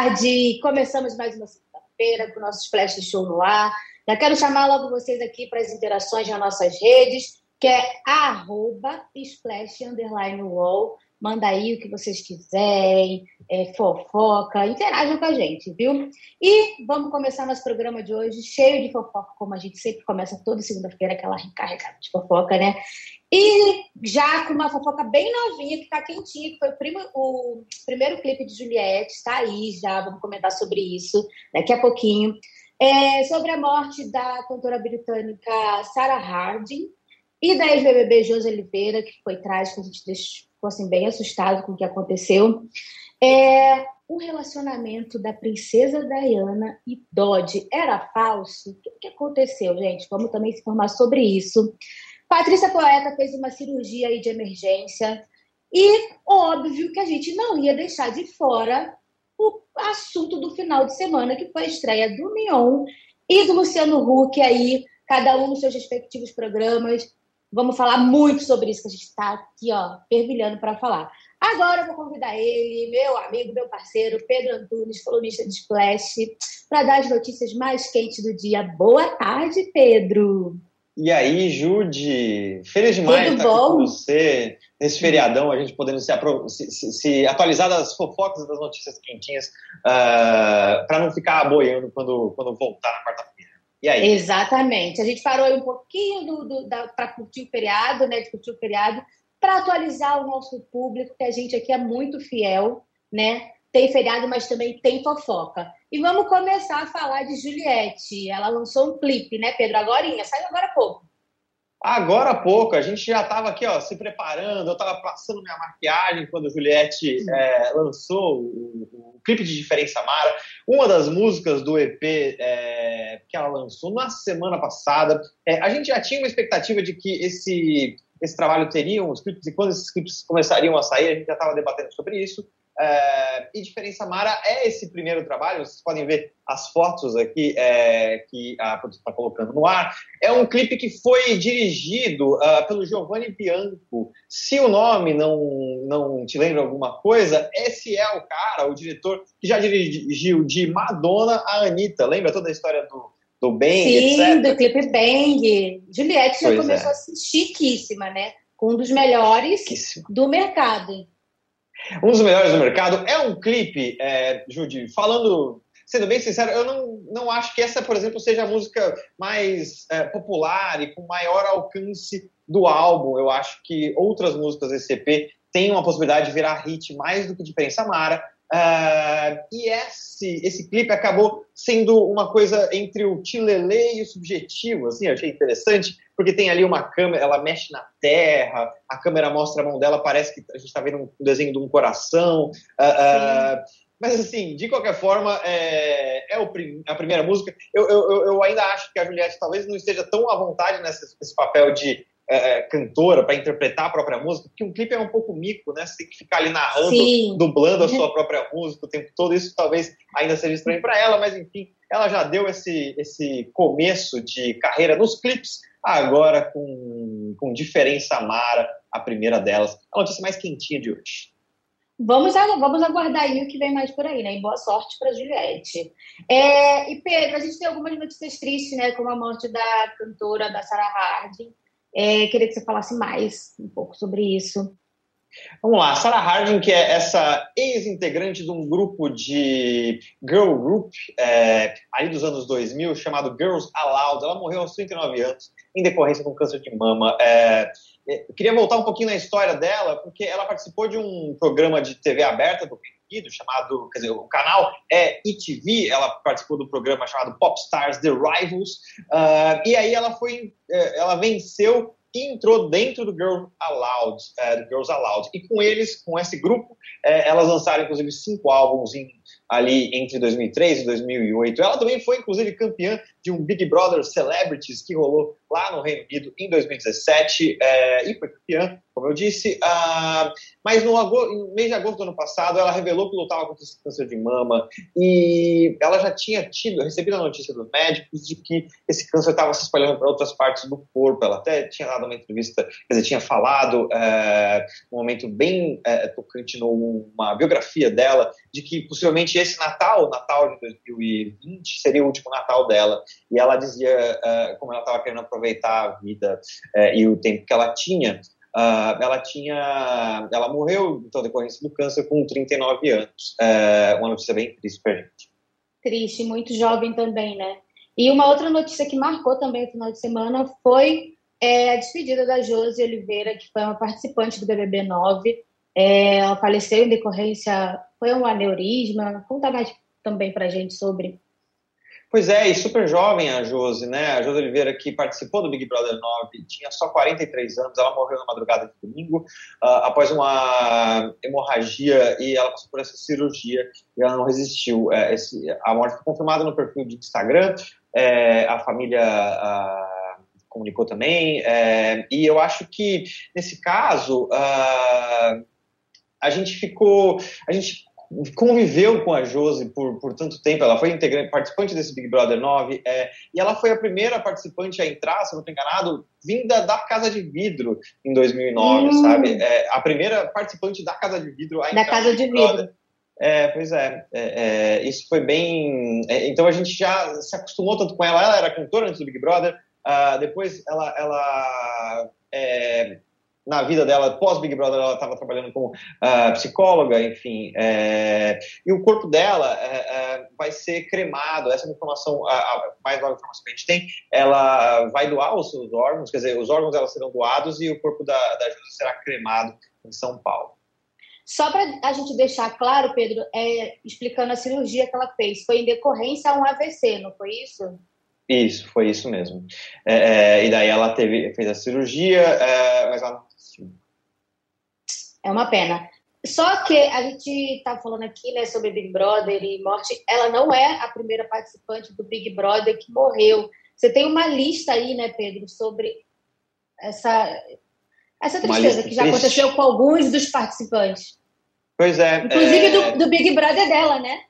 tarde. Começamos mais uma segunda-feira com o nosso Show no ar. Já quero chamar logo vocês aqui para as interações nas nossas redes, que é arroba splash underline wall. Manda aí o que vocês quiserem, é, fofoca, interajam com a gente, viu? E vamos começar nosso programa de hoje cheio de fofoca, como a gente sempre começa toda segunda-feira, aquela recarregada de fofoca, né? E já com uma fofoca bem novinha, que tá quentinha, que foi o, primo, o primeiro clipe de Juliette, está aí já, vamos comentar sobre isso daqui a pouquinho. É, sobre a morte da cantora britânica Sarah Harding e da ex-BBB Josi Oliveira, que foi trágico, a gente ficou assim, bem assustado com o que aconteceu. É, o relacionamento da princesa Diana e Dodge era falso? O que, que aconteceu, gente? Vamos também se informar sobre isso. Patrícia Poeta fez uma cirurgia aí de emergência e óbvio que a gente não ia deixar de fora o assunto do final de semana, que foi a estreia do Mion e do Luciano Huck aí, cada um nos seus respectivos programas. Vamos falar muito sobre isso, que a gente está aqui, ó, fervilhando para falar. Agora eu vou convidar ele, meu amigo, meu parceiro, Pedro Antunes, colunista de Splash, para dar as notícias mais quentes do dia. Boa tarde, Pedro! E aí, Jude, feliz demais Tudo estar bom? aqui com você nesse feriadão, a gente podendo se, se, se atualizar das fofocas das notícias quentinhas, uh, ah, para não ficar boiando quando, quando voltar na quarta-feira. E aí? Exatamente. A gente parou um pouquinho do, do para curtir o feriado, né? De curtir o feriado, para atualizar o nosso público, que a gente aqui é muito fiel, né? Tem feriado, mas também tem fofoca. E vamos começar a falar de Juliette. Ela lançou um clipe, né, Pedro? Agora, saiu agora há pouco. Agora há pouco, a gente já estava aqui ó, se preparando, eu estava passando minha maquiagem quando a Juliette é, lançou o, o, clipe de Diferença Mara, uma das músicas do EP é, que ela lançou na semana passada. É, a gente já tinha uma expectativa de que esse, esse trabalho teria uns clipes, e quando esses clipes começariam a sair, a gente já estava debatendo sobre isso. É, e Diferença Mara é esse primeiro trabalho, vocês podem ver as fotos aqui é, que a produção está colocando no ar. É um clipe que foi dirigido uh, pelo Giovanni Bianco. Se o nome não, não te lembra alguma coisa, esse é o cara, o diretor, que já dirigiu de Madonna a Anitta. Lembra toda a história do, do Bang, Sim, etc? do clipe Bang. Juliette já pois começou é. a ser chiquíssima, né? Com um dos melhores do mercado. Um dos melhores do mercado. É um clipe, é, Judy, falando, sendo bem sincero, eu não, não acho que essa, por exemplo, seja a música mais é, popular e com maior alcance do álbum. Eu acho que outras músicas desse EP têm uma possibilidade de virar hit mais do que de Pensa Mara. Uh, e esse, esse clipe acabou sendo uma coisa entre o tilelê e o subjetivo, assim, eu achei interessante, porque tem ali uma câmera, ela mexe na terra, a câmera mostra a mão dela, parece que a gente está vendo um desenho de um coração. Uh, uh, mas, assim, de qualquer forma, é, é o, a primeira música. Eu, eu, eu ainda acho que a Juliette talvez não esteja tão à vontade nesse, nesse papel de é, é, cantora para interpretar a própria música, porque um clipe é um pouco mico, né? Você tem que ficar ali narrando, Sim. dublando a sua uhum. própria música o tempo todo. Isso talvez ainda seja estranho para ela, mas enfim, ela já deu esse, esse começo de carreira nos clipes, agora com, com diferença Mara, a primeira delas. A notícia mais quentinha de hoje. Vamos, vamos aguardar aí o que vem mais por aí, né? E boa sorte para Juliette. É, e Pedro, a gente tem algumas notícias tristes, né? Como a morte da cantora da Sarah Harding. É, queria que você falasse mais um pouco sobre isso. Vamos lá, Sarah Harding, que é essa ex-integrante de um grupo de girl group é, ali dos anos 2000, chamado Girls Aloud. Ela morreu aos 39 anos em decorrência de um câncer de mama. É, é, eu queria voltar um pouquinho na história dela, porque ela participou de um programa de TV aberta do Unido, chamado, quer dizer, o canal é ETV, ela participou do programa chamado Popstars The Rivals, uh, e aí ela foi, eh, ela venceu entrou dentro do Girls Aloud, é, do Girls Aloud. E com eles, com esse grupo, é, elas lançaram inclusive cinco álbuns em, ali entre 2003 e 2008. Ela também foi inclusive campeã de um Big Brother Celebrities que rolou lá no Reino Unido em 2017 é, e foi campeã como eu disse. Uh, mas no, no, mês de agosto do ano passado, ela revelou que lutava contra esse câncer de mama e ela já tinha tido, recebido a notícia dos médicos de que esse câncer estava se espalhando para outras partes do corpo. Ela até tinha dado uma entrevista, quer dizer, tinha falado, uh, um momento bem uh, tocante numa biografia dela, de que possivelmente esse Natal, Natal de 2020, seria o último Natal dela. E ela dizia, uh, como ela estava querendo aproveitar a vida uh, e o tempo que ela tinha, Uh, ela tinha, ela morreu então decorrência do câncer com 39 anos. Uh, uma notícia bem triste para gente. Triste, muito jovem também, né? E uma outra notícia que marcou também o final de semana foi é, a despedida da Josi Oliveira, que foi uma participante do BBB 9. É, ela faleceu em decorrência, foi um aneurisma. Conta mais também para gente sobre Pois é, e super jovem a Josi, né? A Josi Oliveira, que participou do Big Brother 9, tinha só 43 anos, ela morreu na madrugada de domingo, uh, após uma hemorragia, e ela passou por essa cirurgia, e ela não resistiu. É, esse, a morte foi confirmada no perfil de Instagram, é, a família... Uh, comunicou também, é, e eu acho que, nesse caso, uh, a gente ficou, a gente conviveu com a Josi por, por tanto tempo, ela foi integrante, participante desse Big Brother 9, é, e ela foi a primeira participante a entrar, se não estou enganado, vinda da Casa de Vidro em 2009, hum. sabe? É, a primeira participante da Casa de Vidro a entrar. Da Casa de Vidro. É, pois é, é, é, isso foi bem. É, então a gente já se acostumou tanto com ela. Ela era cantora antes do Big Brother, uh, depois ela, ela é, na vida dela, pós-Big Brother, ela estava trabalhando como uh, psicóloga, enfim, é, e o corpo dela é, é, vai ser cremado, essa é informação, a, a mais nova informação que a gente tem, ela vai doar os seus órgãos, quer dizer, os órgãos dela serão doados e o corpo da, da Júlia será cremado em São Paulo. Só para a gente deixar claro, Pedro, é, explicando a cirurgia que ela fez, foi em decorrência a um AVC, não foi isso? Isso, foi isso mesmo. É, e daí ela teve, fez a cirurgia, mas ela não é uma pena. Só que a gente está falando aqui né, sobre Big Brother e morte. Ela não é a primeira participante do Big Brother que morreu. Você tem uma lista aí, né, Pedro, sobre essa, essa tristeza que já triste. aconteceu com alguns dos participantes. Pois é. Inclusive é... Do, do Big Brother dela, né?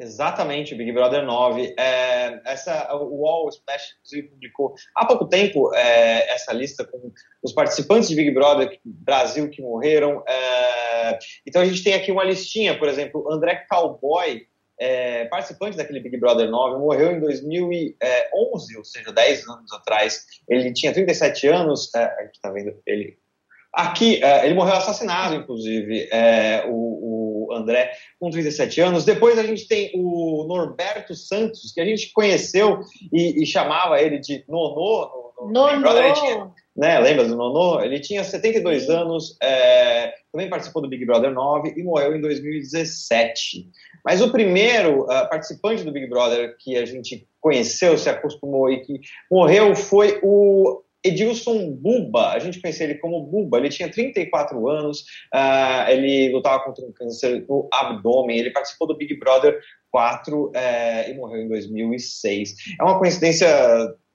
Exatamente, Big Brother 9. É, essa, o Wall Splash publicou há pouco tempo é, essa lista com os participantes de Big Brother Brasil que morreram. É, então a gente tem aqui uma listinha, por exemplo, André Cowboy, é, participante daquele Big Brother 9, morreu em 2011, ou seja, 10 anos atrás. Ele tinha 37 anos, é, a gente está vendo ele Aqui, é, ele morreu assassinado, inclusive, é, o, o, André, com 37 anos. Depois a gente tem o Norberto Santos, que a gente conheceu e, e chamava ele de Nonô. No, no Nonô! Tinha, né, lembra do Nonô? Ele tinha 72 Sim. anos, é, também participou do Big Brother 9 e morreu em 2017. Mas o primeiro uh, participante do Big Brother que a gente conheceu, se acostumou e que morreu foi o Edilson Buba, a gente conhecia ele como Buba, ele tinha 34 anos, uh, ele lutava contra um câncer no abdômen, ele participou do Big Brother 4 uh, eh, e morreu em 2006. É uma coincidência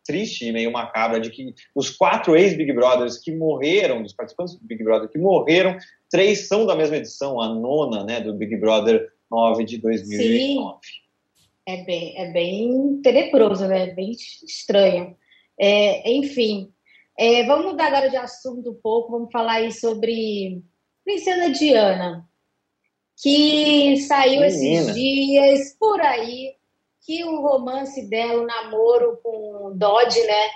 triste e meio macabra de que os quatro ex-Big Brothers que morreram, dos participantes do Big Brother que morreram, três são da mesma edição, a nona, né, do Big Brother 9 de 2009. Sim. É bem, é bem tenebroso, né? Bem estranho. É, enfim, é, vamos mudar agora de assunto um pouco, vamos falar aí sobre Princesa Diana, que saiu Menina. esses dias por aí, que o romance dela, o namoro com Dodge, né,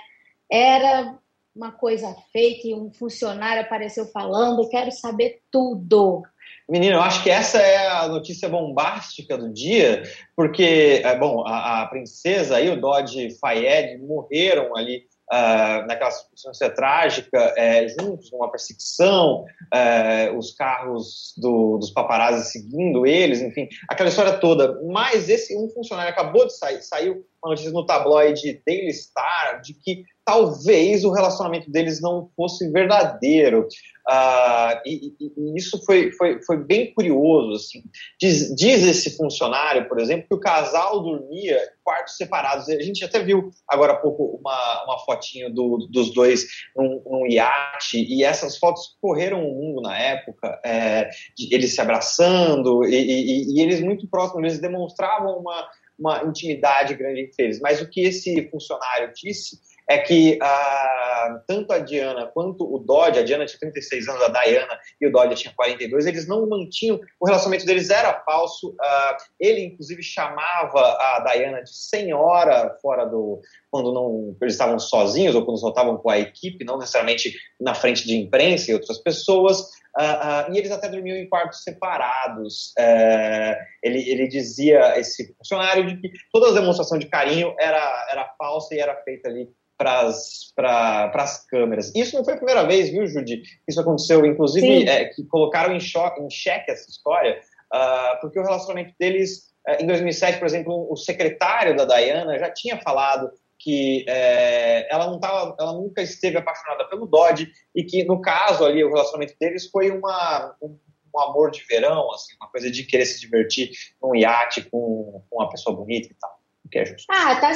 era uma coisa fake, um funcionário apareceu falando, quero saber tudo. Menino, eu acho que essa é a notícia bombástica do dia, porque, é, bom, a, a princesa e o Dodge Fayed morreram ali uh, naquela circunstância trágica, é, juntos numa perseguição, é, os carros do, dos paparazzi seguindo eles, enfim, aquela história toda. Mas esse um funcionário acabou de sair, saiu uma notícia no tabloide Daily Star de que talvez o relacionamento deles não fosse verdadeiro. Uh, e, e, isso foi, foi, foi bem curioso. Assim. Diz, diz, esse funcionário, por exemplo, que o casal dormia em quartos separados. A gente até viu agora há pouco uma, uma fotinho do, dos dois num, num, iate, e essas fotos correram o mundo na época, é, eles se abraçando, e, e, eles muito próximos, eles demonstravam uma, uma intimidade grande entre eles. Mas o que esse funcionário disse é que ah, tanto a Diana quanto o Dodge, a Diana tinha 36 anos, a Diana e o Dodge tinha 42, eles não mantinham, o relacionamento deles era falso. Ah, ele, inclusive, chamava a Diana de senhora fora do. quando não eles estavam sozinhos ou quando só estavam com a equipe, não necessariamente na frente de imprensa e outras pessoas. Uh, uh, e eles até dormiam em quartos separados. Uh, ele, ele dizia, esse funcionário, de que toda a demonstração de carinho era, era falsa e era feita ali para as câmeras. Isso não foi a primeira vez, viu, Judy? Isso aconteceu, inclusive, é, que colocaram em, choque, em xeque essa história, uh, porque o relacionamento deles, uh, em 2007, por exemplo, o secretário da Diana já tinha falado que é, ela não tava, ela nunca esteve apaixonada pelo Dodge e que no caso ali o relacionamento deles foi uma um, um, amor de verão, assim, uma coisa de querer se divertir num iate com, com uma pessoa bonita e tal que é justo. Ah, tá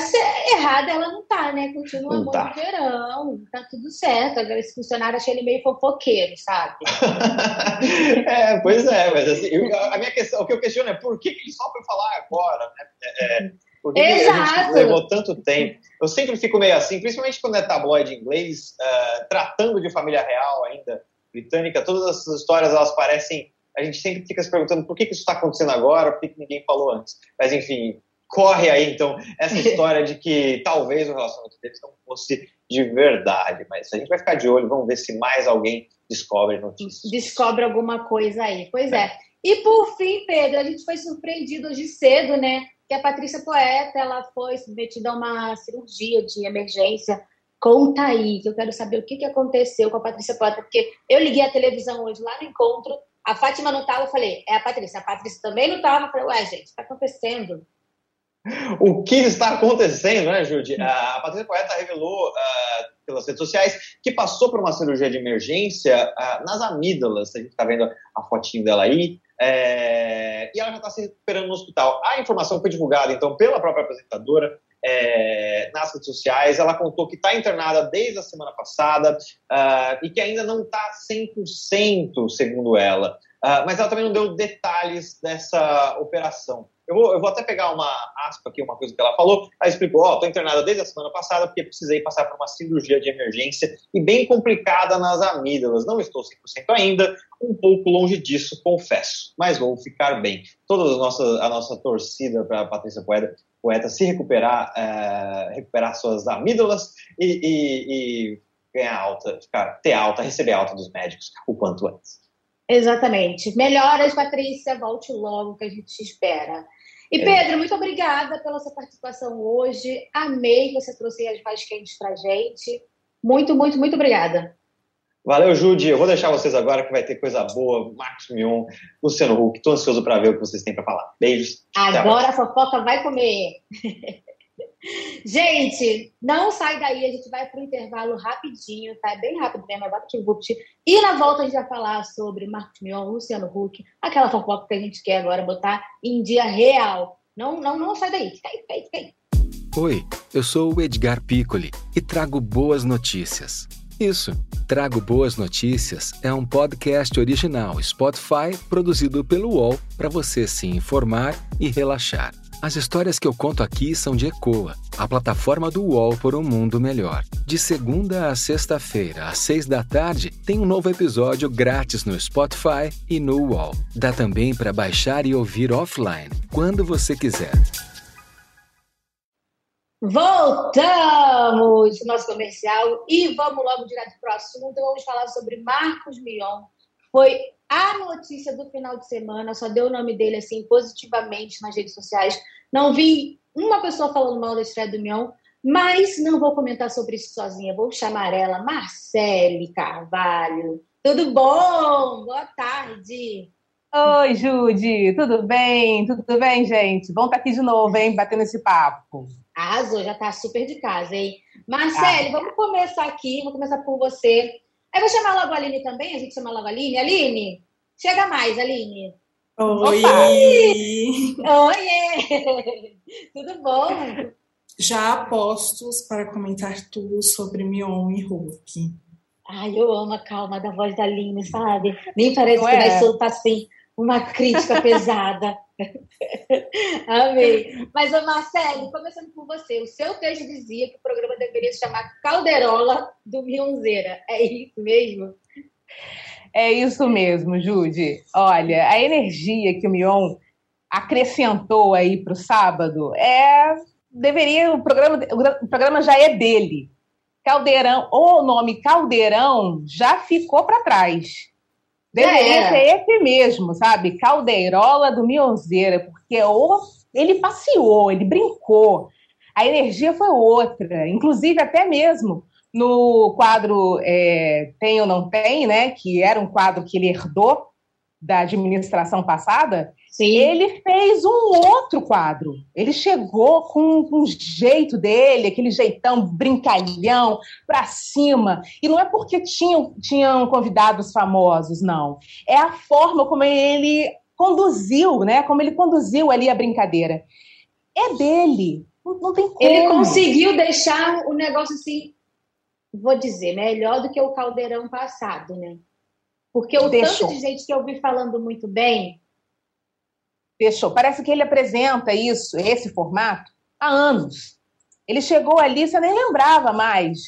errada ela não tá, né? Continua amor tá. verão, tá tudo certo. Agora esse funcionário achei ele meio fofoqueiro, sabe? é, pois é, mas assim, eu, a minha questão, o que eu questiono é por que ele só foi falar agora, né? É, é por que, que a gente levou tanto tempo? Eu sempre fico meio assim, principalmente quando é tabloide inglês, uh, tratando de família real ainda, britânica, todas essas histórias elas parecem a gente sempre fica se perguntando por que, que isso está acontecendo agora, por que, que ninguém falou antes. Mas, enfim, corre aí, então, essa história de que talvez o relacionamento deles não fosse de verdade. Mas a gente vai ficar de olho, vamos ver se mais alguém descobre notícias. Descobre alguma coisa aí. Pois é. E por fim, Pedro, a gente foi surpreendido hoje cedo, né? Que a Patrícia Poeta ela foi submetida a uma cirurgia de emergência. Conta aí, que eu quero saber o que, que aconteceu com a Patrícia Poeta, porque eu liguei a televisão hoje lá no encontro, a Fátima não estava, eu falei, é a Patrícia. A Patrícia também não estava, eu falei, ué, gente, está acontecendo? O que está acontecendo, né, Judy? A Patrícia Poeta revelou uh, pelas redes sociais que passou por uma cirurgia de emergência uh, nas amígdalas. A gente está vendo a fotinho dela aí. É, e ela já está se recuperando no hospital. A informação foi divulgada, então, pela própria apresentadora é, nas redes sociais. Ela contou que está internada desde a semana passada uh, e que ainda não está 100%, segundo ela. mas ela também não deu detalhes dessa operação. Eu vou, eu vou até pegar uma aspa aqui, uma coisa que ela falou. Ela explicou: Ó, oh, estou internada desde a semana passada porque precisei passar por uma cirurgia de emergência e bem complicada nas amígdalas. Não estou 100% ainda, um pouco longe disso, confesso, mas vou ficar bem. Toda a nossa, a nossa torcida para a Patrícia Poeta, Poeta se recuperar, é, recuperar suas amígdalas e, e, e ganhar alta, ficar, ter alta, receber alta dos médicos o quanto antes. Exatamente. Melhoras, Patrícia, volte logo que a gente te espera. E é. Pedro, muito obrigada pela sua participação hoje. Amei que você trouxe as mais quentes pra gente. Muito, muito, muito obrigada. Valeu, Judy. Eu vou deixar vocês agora que vai ter coisa boa. Marcos Mion, Luciano Huck. Estou ansioso para ver o que vocês têm para falar. Beijos. Agora a fofoca vai comer. Gente, não sai daí, a gente vai para o intervalo rapidinho, tá? É bem rápido mesmo, é E na volta a gente vai falar sobre Marcos Mion, Luciano Huck, aquela fofoca que a gente quer agora botar em dia real. Não, não, não sai daí, fica aí, fica aí, fica aí. Oi, eu sou o Edgar Piccoli e trago boas notícias. Isso, Trago Boas Notícias é um podcast original Spotify produzido pelo UOL para você se informar e relaxar. As histórias que eu conto aqui são de Ecoa, a plataforma do UOL por um mundo melhor. De segunda a sexta-feira, às seis da tarde, tem um novo episódio grátis no Spotify e no UOL. Dá também para baixar e ouvir offline, quando você quiser. Voltamos no nosso comercial e vamos logo direto para o assunto. Vamos falar sobre Marcos Mion. Foi a notícia do final de semana, só deu o nome dele assim positivamente nas redes sociais. Não vi uma pessoa falando mal da estreia do Mion, mas não vou comentar sobre isso sozinha. Vou chamar ela, Marcele Carvalho. Tudo bom? Boa tarde. Oi, Judy, tudo bem? Tudo bem, gente? Bom estar aqui de novo, hein? Batendo esse papo. Arrasou, já tá super de casa, hein? Marcele, ah. vamos começar aqui, vou começar por você. Eu vou chamar logo a Aline também, a gente chama logo a Aline. Aline, chega mais, Aline. Oi! Oi! Tudo bom? Já apostos para comentar tudo sobre Mion e Hulk. Ai, eu amo a calma da voz da Aline, sabe? Nem parece Não que é? vai soltar assim uma crítica pesada. Amei. Mas, ô Marcelo, começando com você, o seu texto dizia que o programa deveria se chamar Calderola do Mionzeira. É isso mesmo? É isso mesmo, Jude. Olha, a energia que o Mion acrescentou aí para o sábado é deveria o programa o programa já é dele. Caldeirão, o nome Caldeirão já ficou para trás. Deveria é. ser esse mesmo, sabe? Caldeirola do Mionzeira, porque o, ele passeou, ele brincou. A energia foi outra, inclusive até mesmo no quadro é, Tem ou Não Tem, né? Que era um quadro que ele herdou da administração passada, Sim. ele fez um outro quadro. Ele chegou com, com um jeito dele, aquele jeitão brincalhão, para cima. E não é porque tinham, tinham convidados famosos, não. É a forma como ele conduziu, né? Como ele conduziu ali a brincadeira. É dele. Não, não tem como. Ele conseguiu deixar o negócio assim, vou dizer, melhor do que o caldeirão passado, né? Porque o Deixou. tanto de gente que eu vi falando muito bem. Fechou. Parece que ele apresenta isso, esse formato, há anos. Ele chegou ali, você nem lembrava mais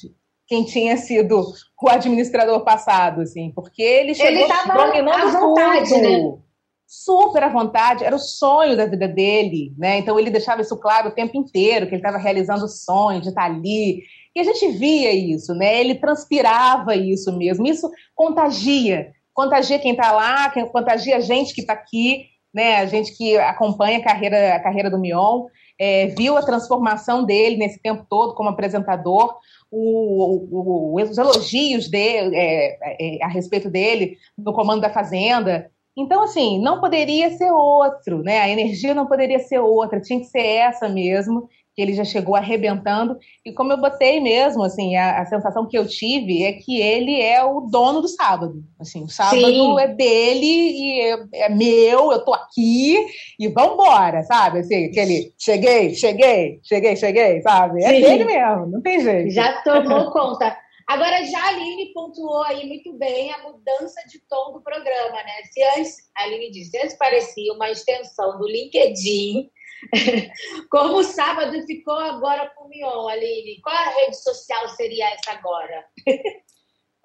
quem tinha sido o administrador passado, assim, porque ele chegou ele dominando à vontade, tudo. Né? Super à vontade, era o sonho da vida dele, né? Então ele deixava isso claro o tempo inteiro, que ele estava realizando o sonho de estar ali. E a gente via isso, né? Ele transpirava isso mesmo. Isso contagia contagia quem está lá, contagia a gente que está aqui, né? A gente que acompanha a carreira, a carreira do Mion, é, viu a transformação dele nesse tempo todo como apresentador, o, o, os elogios dele, é, é, a respeito dele no comando da Fazenda. Então, assim, não poderia ser outro, né? A energia não poderia ser outra, tinha que ser essa mesmo que ele já chegou arrebentando. E como eu botei mesmo, assim, a, a, sensação que eu tive é que ele é o dono do sábado. Assim, o sábado Sim. é dele e é, é, meu, eu tô aqui e vambora, sabe? Assim, aquele cheguei, cheguei, cheguei, cheguei, sabe? É Sim. dele mesmo, não tem jeito. Já tomou conta. Agora, já a Aline pontuou aí muito bem a mudança de tom do programa, né? Se antes, a Aline disse, antes parecia uma extensão do LinkedIn, Como o sábado ficou agora com o Mion, Aline? Qual a rede social seria essa agora?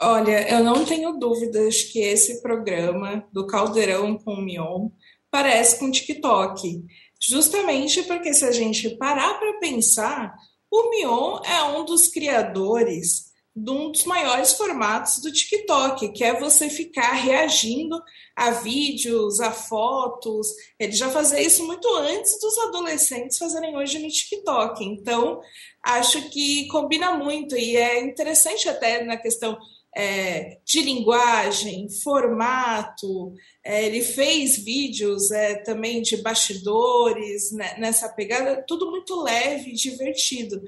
Olha, eu não tenho dúvidas que esse programa do Caldeirão com o Mion parece com TikTok. Justamente porque se a gente parar para pensar, o Mion é um dos criadores de um dos maiores formatos do TikTok, que é você ficar reagindo a vídeos, a fotos. Ele já fazia isso muito antes dos adolescentes fazerem hoje no TikTok. Então, acho que combina muito e é interessante até na questão é, de linguagem, formato. É, ele fez vídeos é, também de bastidores né, nessa pegada, tudo muito leve divertido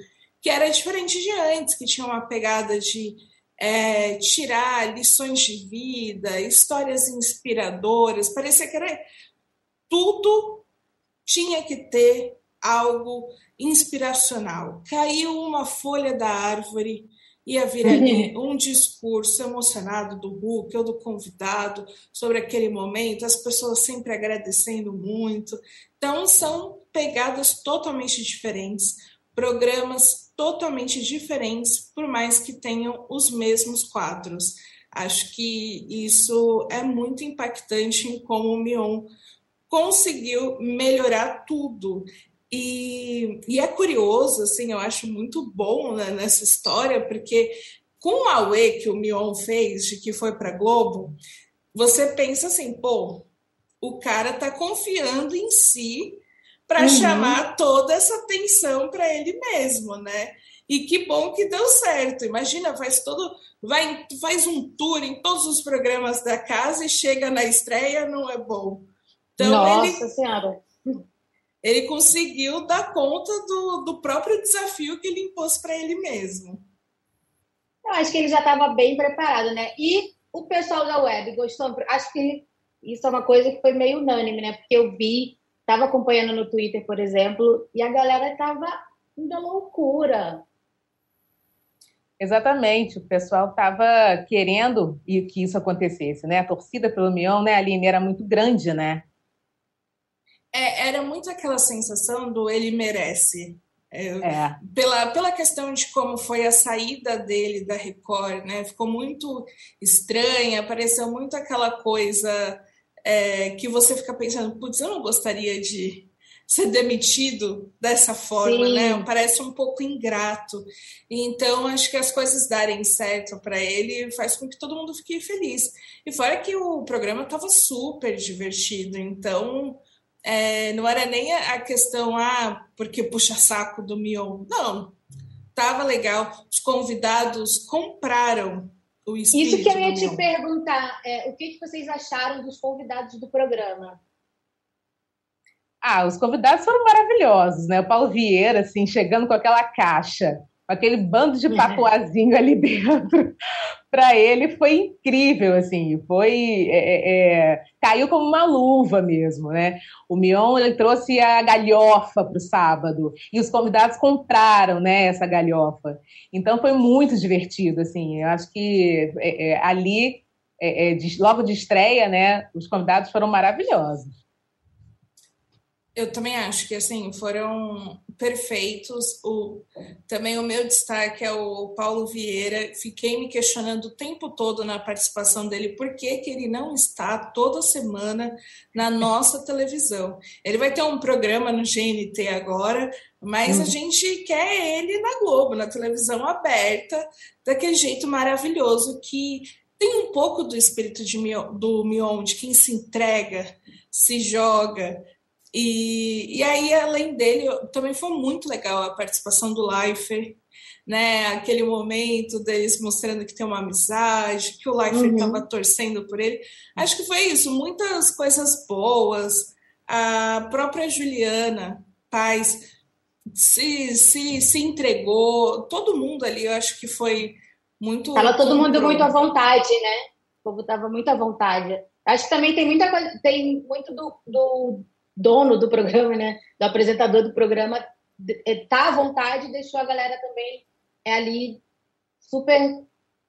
que era diferente de antes, que tinha uma pegada de é, tirar lições de vida, histórias inspiradoras. Parecia que era tudo tinha que ter algo inspiracional. Caiu uma folha da árvore, ia vir ali um discurso emocionado do Hulk ou do convidado sobre aquele momento, as pessoas sempre agradecendo muito. Então, são pegadas totalmente diferentes, programas totalmente diferentes, por mais que tenham os mesmos quadros. Acho que isso é muito impactante em como o Mion conseguiu melhorar tudo. E, e é curioso, assim, eu acho muito bom né, nessa história, porque com o Aue que o Mion fez, de que foi para Globo, você pensa assim, pô, o cara tá confiando em si para uhum. chamar toda essa atenção para ele mesmo, né? E que bom que deu certo. Imagina, faz todo, vai, faz um tour em todos os programas da casa e chega na estreia, não é bom. Então Nossa ele, Senhora. Ele conseguiu dar conta do, do próprio desafio que ele impôs para ele mesmo. Eu acho que ele já estava bem preparado, né? E o pessoal da web gostou? Acho que isso é uma coisa que foi meio unânime, né? Porque eu vi, estava acompanhando no Twitter, por exemplo, e a galera estava indo loucura. Exatamente, o pessoal estava querendo que isso acontecesse, né? A torcida pelo Mion, né, Aline, era muito grande, né? É, era muito aquela sensação do ele merece. É, é. Pela, pela questão de como foi a saída dele da Record, né? Ficou muito estranha, pareceu muito aquela coisa é, que você fica pensando, putz, eu não gostaria de ser demitido dessa forma, Sim. né? Parece um pouco ingrato. Então, acho que as coisas darem certo para ele faz com que todo mundo fique feliz. E fora que o programa estava super divertido, então é, não era nem a questão, ah, porque puxa saco do Mion. Não, tava legal. Os convidados compraram. Isso que eu ia te perguntar, é, o que, que vocês acharam dos convidados do programa? Ah, os convidados foram maravilhosos, né? O Paulo Vieira, assim, chegando com aquela caixa aquele bando de papuazinho ali dentro, para ele foi incrível, assim, foi é, é, é, caiu como uma luva mesmo, né? O Mion ele trouxe a galhofa para o sábado e os convidados compraram, né, essa galhofa. Então foi muito divertido, assim. Eu acho que é, é, ali é, de, logo de estreia, né, os convidados foram maravilhosos. Eu também acho que assim foram perfeitos. O, também o meu destaque é o Paulo Vieira. Fiquei me questionando o tempo todo na participação dele por que, que ele não está toda semana na nossa televisão. Ele vai ter um programa no GNT agora, mas a uhum. gente quer ele na Globo, na televisão aberta, daquele jeito maravilhoso que tem um pouco do espírito de, do Mion, de quem se entrega, se joga e, e aí, além dele, também foi muito legal a participação do Leifert, né? Aquele momento deles mostrando que tem uma amizade, que o Leifert estava uhum. torcendo por ele. Acho que foi isso, muitas coisas boas. A própria Juliana Paz se, se, se entregou, todo mundo ali, eu acho que foi muito. Tava todo mundo muito à vontade, né? O povo tava muito à vontade. Acho que também tem muita coisa, tem muito do, do dono do programa, né, do apresentador do programa, é, tá à vontade, deixou a galera também é ali super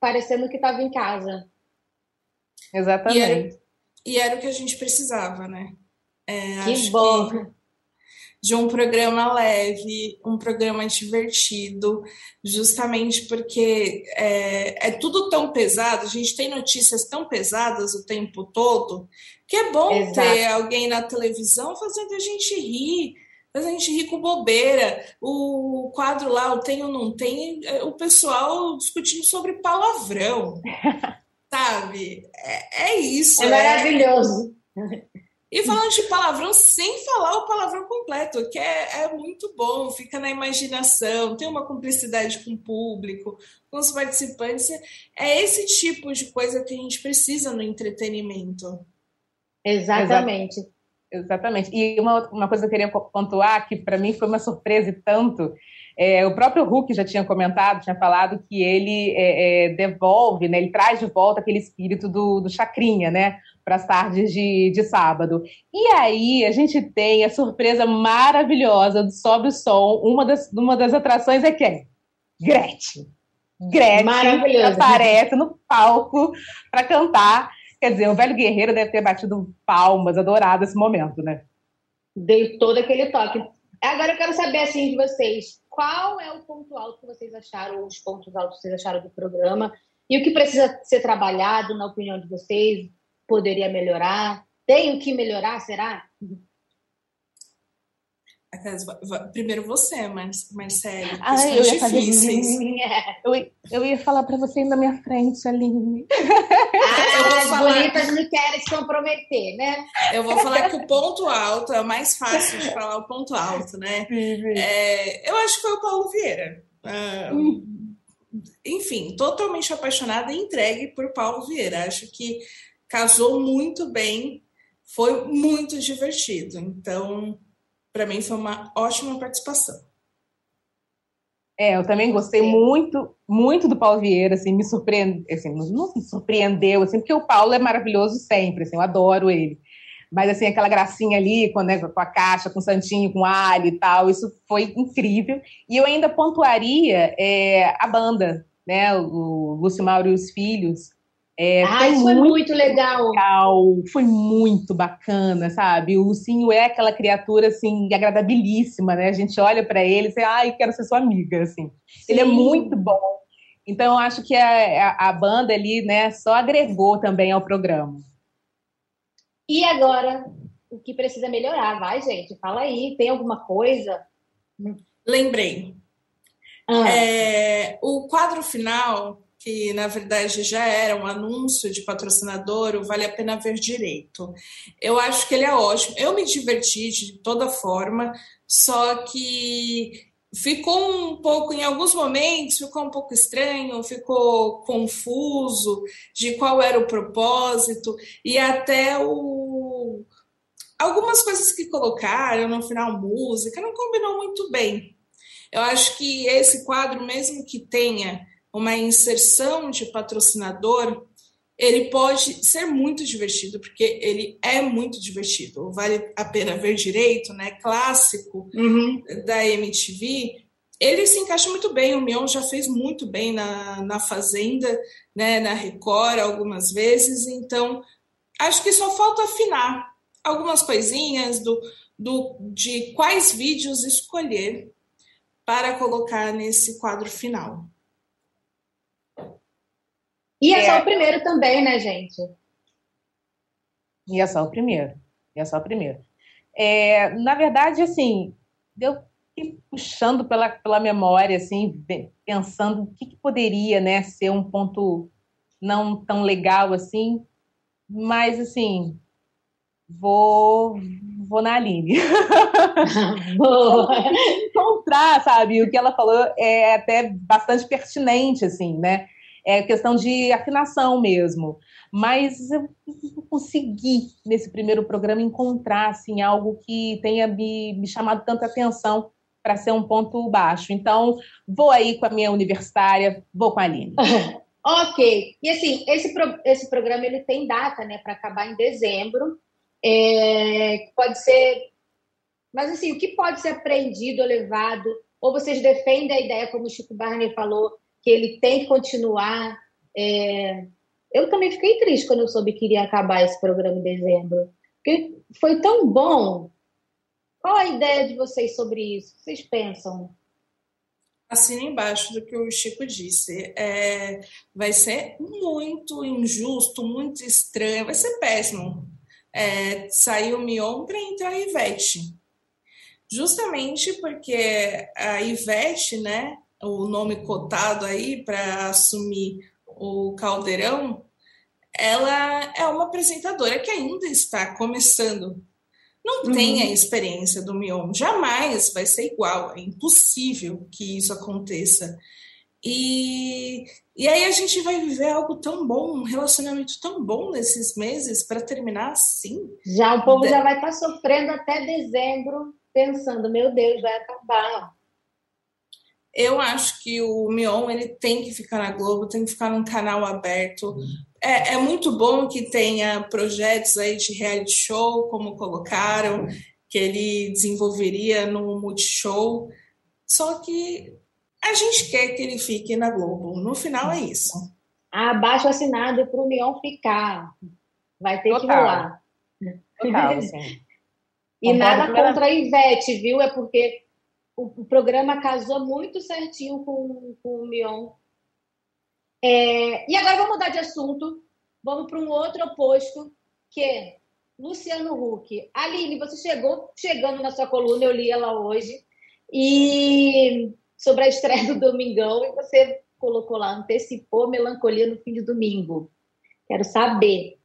parecendo que estava em casa. Exatamente. E era, e era, o que a gente precisava, né? É, que bom. Que de um programa leve, um programa divertido, justamente porque é, é, tudo tão pesado, a gente tem notícias tão pesadas o tempo todo, que é bom Exato. ter alguém na televisão fazendo a gente rir, fazendo a gente rir com bobeira. O quadro lá, o tem ou não tem, é, o pessoal discutindo sobre palavrão. sabe? É, é isso. É maravilhoso. E falando de palavrão sem falar o palavrão completo, que é, é muito bom, fica na imaginação, tem uma cumplicidade com o público, com os participantes. É esse tipo de coisa que a gente precisa no entretenimento. Exatamente. Exatamente. E uma, uma coisa que eu queria pontuar, que para mim foi uma surpresa e tanto, é, o próprio Hulk já tinha comentado, tinha falado que ele é, é, devolve, né, ele traz de volta aquele espírito do, do Chacrinha, né, para as tardes de, de sábado. E aí a gente tem a surpresa maravilhosa do Sobe o Som. Uma das, uma das atrações é quem? Gretchen. Gretchen aparece no palco para cantar. Quer dizer, o velho guerreiro deve ter batido palmas, adorado esse momento, né? Deu todo aquele toque. Agora eu quero saber assim de vocês, qual é o ponto alto que vocês acharam, os pontos altos que vocês acharam do programa, e o que precisa ser trabalhado, na opinião de vocês, poderia melhorar? Tem o que melhorar, será? Primeiro você, Marcelo. Ah, eu ia difíceis. Eu, eu ia falar para você na minha frente, Aline. Ah, as falar... bonitas não querem se comprometer, né? Eu vou falar que o ponto alto é o mais fácil de falar o ponto alto, né? É, eu acho que foi o Paulo Vieira. hum. Enfim, totalmente apaixonada e entregue por Paulo Vieira. Acho que casou muito bem, foi muito divertido. Então, para mim foi uma ótima participação. É, eu também gostei Sim. muito, muito do Paulo Vieira, assim, me surpreendeu, assim, não me surpreendeu, assim, porque o Paulo é maravilhoso sempre, assim, eu adoro ele. Mas, assim, aquela gracinha ali, com, né, com a caixa, com o santinho, com alho e tal, isso foi incrível. E eu ainda pontuaria é, a banda, né, o Lúcio Mauro e os Filhos, é, ah, foi, isso muito, foi muito legal. legal. Foi muito bacana, sabe? O Lucinho é aquela criatura, assim, agradabilíssima, né? A gente olha para ele e diz, ai, quero ser sua amiga, assim. Sim. Ele é muito bom. Então, eu acho que a, a, a, banda ali, né, só agregou também ao programa. E agora, o que precisa melhorar? Vai, gente, fala aí. Tem alguma coisa? Lembrei. Ah. É, o quadro final que na verdade já era um anúncio de patrocinador, o Vale a Pena Ver Direito. Eu acho que ele é ótimo. Eu me diverti de toda forma, só que ficou um pouco, em alguns momentos, ficou um pouco estranho, ficou confuso de qual era o propósito e até o. Algumas coisas que colocaram no final, música, não combinou muito bem. Eu acho que esse quadro, mesmo que tenha uma inserção de patrocinador, ele pode ser muito divertido, porque ele é muito divertido. Vale a pena ver direito, né? Clássico uhum. da MTV. Ele se encaixa muito bem. O Mion já fez muito bem na, na Fazenda, né? Na Record algumas vezes. Então, acho que só falta afinar algumas coisinhas do, do de quais vídeos escolher para colocar nesse quadro final. E é, só o primeiro também, né, gente? E é só o primeiro. E é só o primeiro. É, na verdade, assim, eu puxando pela, pela memória, assim, pensando o que, que, poderia, né, ser um ponto não tão legal assim, mas assim, vou vou na Aline. Encontrar, sabe, o que ela falou é até bastante pertinente, assim, né? É questão de afinação mesmo. Mas eu consegui, nesse primeiro programa, encontrar assim, algo que tenha me, me chamado tanta atenção para ser um ponto baixo. Então, vou aí com a minha universitária, vou com a Aline. ok. E assim, esse, pro, esse programa ele tem data né, para acabar em dezembro. É, pode ser. Mas assim, o que pode ser aprendido ou levado? Ou vocês defendem a ideia, como o Chico Barney falou, que ele tem que continuar. É... Eu também fiquei triste quando eu soube que iria acabar esse programa em dezembro, porque foi tão bom. Qual a ideia de vocês sobre isso? O que vocês pensam? Assina embaixo do que o Chico disse. É, vai ser muito injusto, muito estranho, vai ser péssimo. É, sair o Mion para entrar a Ivete. Justamente porque a Ivete, né, o nome cotado aí para assumir o Caldeirão, ela é uma apresentadora que ainda está começando. Não uhum. tem a experiência do Mion, jamais vai ser igual, é impossível que isso aconteça. E, e aí a gente vai viver algo tão bom, um relacionamento tão bom nesses meses para terminar assim. Já o povo de... já vai estar tá sofrendo até dezembro, pensando, meu Deus, vai acabar. Eu acho que o Mion ele tem que ficar na Globo, tem que ficar num canal aberto. Uhum. É, é muito bom que tenha projetos aí de reality show, como colocaram, que ele desenvolveria no Multishow. Só que a gente quer que ele fique na Globo. No final é isso. Abaixo assinado para o Mion ficar. Vai ter Total. que rolar. Total, sim. e nada contra a Ivete, viu? É porque o, o programa casou muito certinho com, com o Mion. É, e agora vamos mudar de assunto. Vamos para um outro oposto, que é Luciano Huck. Aline, você chegou chegando na sua coluna, eu li ela hoje, e sobre a estreia do Domingão, e você colocou lá, antecipou melancolia no fim de domingo. Quero saber.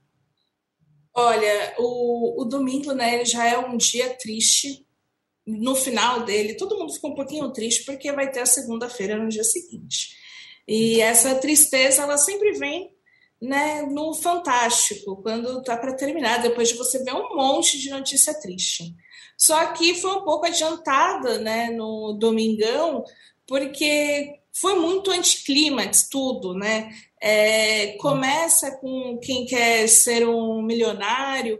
Olha, o, o domingo, né, já é um dia triste, no final dele, todo mundo ficou um pouquinho triste porque vai ter a segunda-feira no dia seguinte. E essa tristeza, ela sempre vem né, no fantástico, quando tá para terminar, depois de você ver um monte de notícia triste. Só que foi um pouco adiantada, né, no domingão, porque foi muito anticlímax tudo, né? É, começa com quem quer ser um milionário,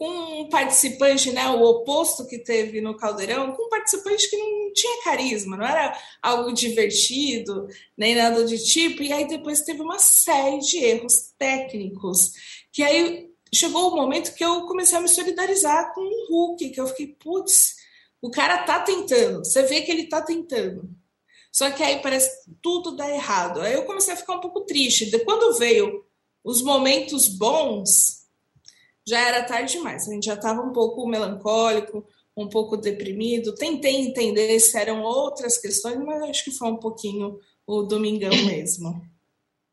com um participante, né, o oposto que teve no Caldeirão, com um participante que não tinha carisma, não era algo divertido, nem nada de tipo, e aí depois teve uma série de erros técnicos, que aí chegou o momento que eu comecei a me solidarizar com o Hulk, que eu fiquei, putz, o cara tá tentando, você vê que ele tá tentando. Só que aí parece que tudo dá errado. Aí eu comecei a ficar um pouco triste. Quando veio os momentos bons, já era tarde demais. A gente já estava um pouco melancólico, um pouco deprimido. Tentei entender se eram outras questões, mas acho que foi um pouquinho o domingão mesmo.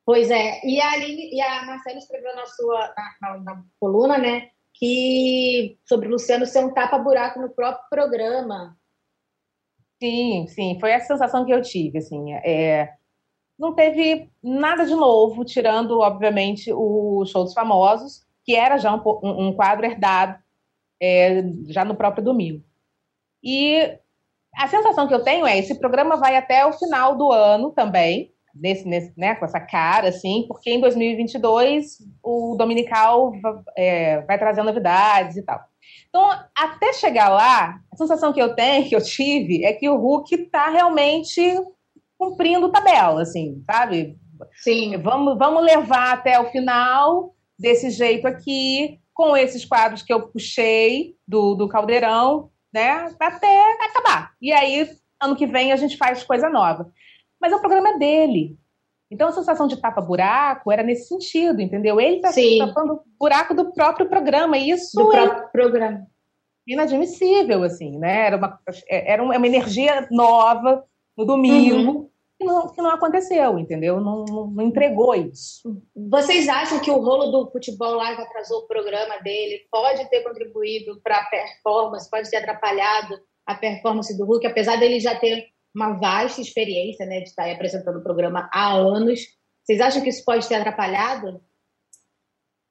Pois é, e a, Aline, e a Marcela escreveu na sua na, na, na coluna, né, que sobre o Luciano ser um tapa-buraco no próprio programa. Sim, sim, foi essa sensação que eu tive, assim, é, não teve nada de novo, tirando, obviamente, o show dos famosos, que era já um, um quadro herdado é, já no próprio domingo. E a sensação que eu tenho é esse programa vai até o final do ano também, nesse, nesse, né, com essa cara, assim, porque em 2022 o Dominical é, vai trazer novidades e tal. Então, até chegar lá, a sensação que eu tenho, que eu tive, é que o Hulk está realmente cumprindo tabela, assim, sabe? Sim. Vamos, vamos levar até o final desse jeito aqui, com esses quadros que eu puxei do, do Caldeirão, né? Até acabar. E aí, ano que vem, a gente faz coisa nova. Mas é o programa dele. Então a sensação de tapa-buraco era nesse sentido, entendeu? Ele está tapando buraco do próprio programa. E isso do é próprio programa. inadmissível, assim, né? Era uma, era uma energia nova no domingo. Uhum que não, que não aconteceu, entendeu? Não, não, não, entregou isso. Vocês acham que o rolo do futebol lá que atrasou o programa dele pode ter contribuído para a performance, pode ter atrapalhado a performance do Hulk, apesar dele já ter uma vasta experiência né, de estar aí apresentando o programa há anos. Vocês acham que isso pode ter atrapalhado?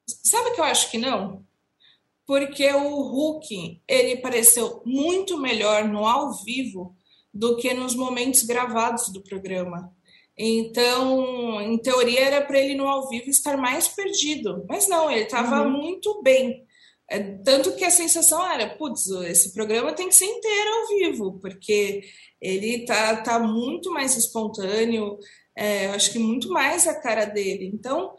Sabe que eu acho que não? Porque o Hulk, ele pareceu muito melhor no ao vivo do que nos momentos gravados do programa. Então, em teoria, era para ele no ao vivo estar mais perdido, mas não, ele estava uhum. muito bem. É, tanto que a sensação era, putz, esse programa tem que ser inteiro ao vivo, porque ele tá, tá muito mais espontâneo, é, acho que muito mais a cara dele. Então,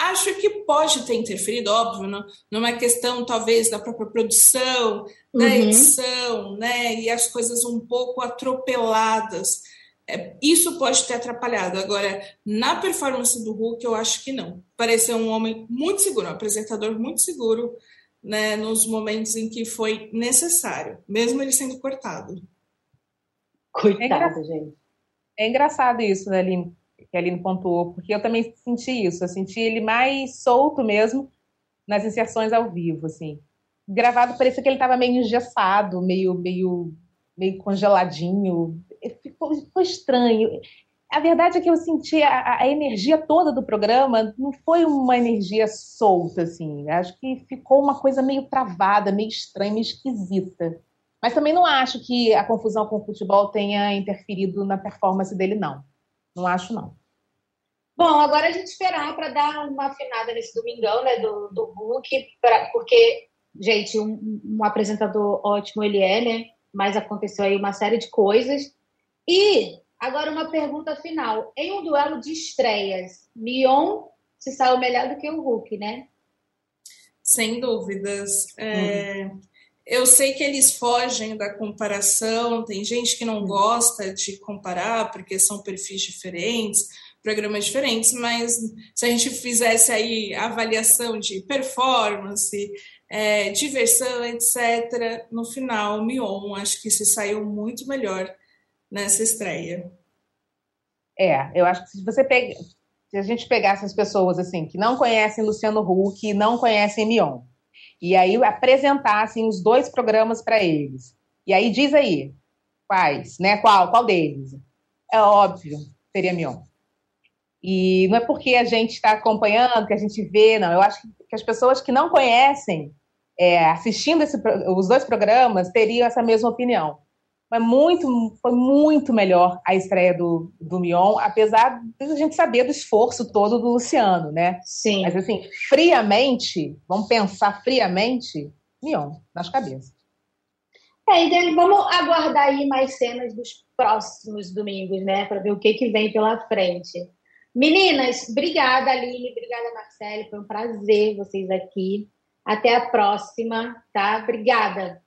Acho que pode ter interferido, óbvio, não, numa questão talvez da própria produção, da uhum. edição, né? E as coisas um pouco atropeladas. É, isso pode ter atrapalhado. Agora, na performance do Hulk, eu acho que não. Pareceu um homem muito seguro, um apresentador muito seguro, né? Nos momentos em que foi necessário, mesmo ele sendo cortado. Coitado, é gente. É engraçado isso, né, Aline? Que a Aline pontuou, porque eu também senti isso, eu senti ele mais solto mesmo nas inserções ao vivo, assim. Gravado parecia que ele estava meio engessado, meio, meio, meio congeladinho, ficou, ficou estranho. A verdade é que eu senti a, a, energia toda do programa não foi uma energia solta, assim. Acho que ficou uma coisa meio travada, meio estranha, meio esquisita. Mas também não acho que a confusão com o futebol tenha interferido na performance dele, não. Não acho, não. Bom, agora a gente esperar para dar uma afinada nesse domingão, né, do, do Hulk, pra, porque, gente, um, um, apresentador ótimo ele é, né, mas aconteceu aí uma série de coisas. E agora uma pergunta final. Em um duelo de estreias, Mion se saiu melhor do que o Hulk, né? Sem dúvidas. É, uhum. Eu sei que eles fogem da comparação, tem gente que não gosta de comparar porque são perfis diferentes programas diferentes, mas se a gente fizesse aí avaliação de performance, é, diversão, etc., no final, Mion acho que se saiu muito melhor nessa estreia. É, eu acho que se você pega, se a gente pegasse as pessoas assim que não conhecem Luciano Huck, não conhecem Mion, e aí apresentassem os dois programas para eles, e aí diz aí quais, né? Qual, qual deles? É óbvio, seria Mion. E não é porque a gente está acompanhando, que a gente vê, não. Eu acho que as pessoas que não conhecem, é, assistindo esse, os dois programas, teriam essa mesma opinião. Mas muito, foi muito melhor a estreia do, do Mion, apesar de a gente saber do esforço todo do Luciano, né? Sim. Mas assim, friamente, vamos pensar friamente, Mion, nas cabeças. É, então vamos aguardar aí mais cenas dos próximos domingos, né? Para ver o que, que vem pela frente. Meninas, obrigada, Aline, obrigada, Marcele, foi um prazer vocês aqui. Até a próxima, tá? Obrigada.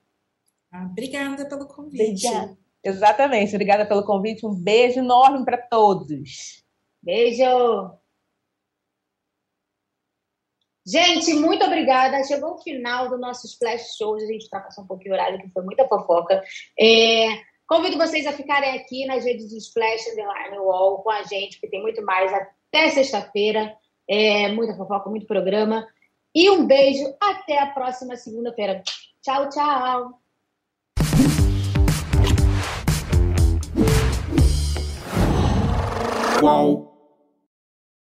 Obrigada pelo convite. Obrigada. Exatamente, obrigada pelo convite. Um beijo enorme para todos. Beijo! Gente, muito obrigada. Chegou o final do nosso Splash Show. A gente está passando um pouquinho o horário, que foi muita fofoca. É, convido vocês a ficarem aqui nas redes do Splash Underline Wall com a gente, que tem muito mais até sexta-feira. É, muita fofoca, muito programa. E um beijo. Até a próxima segunda-feira. Tchau, tchau. Qual?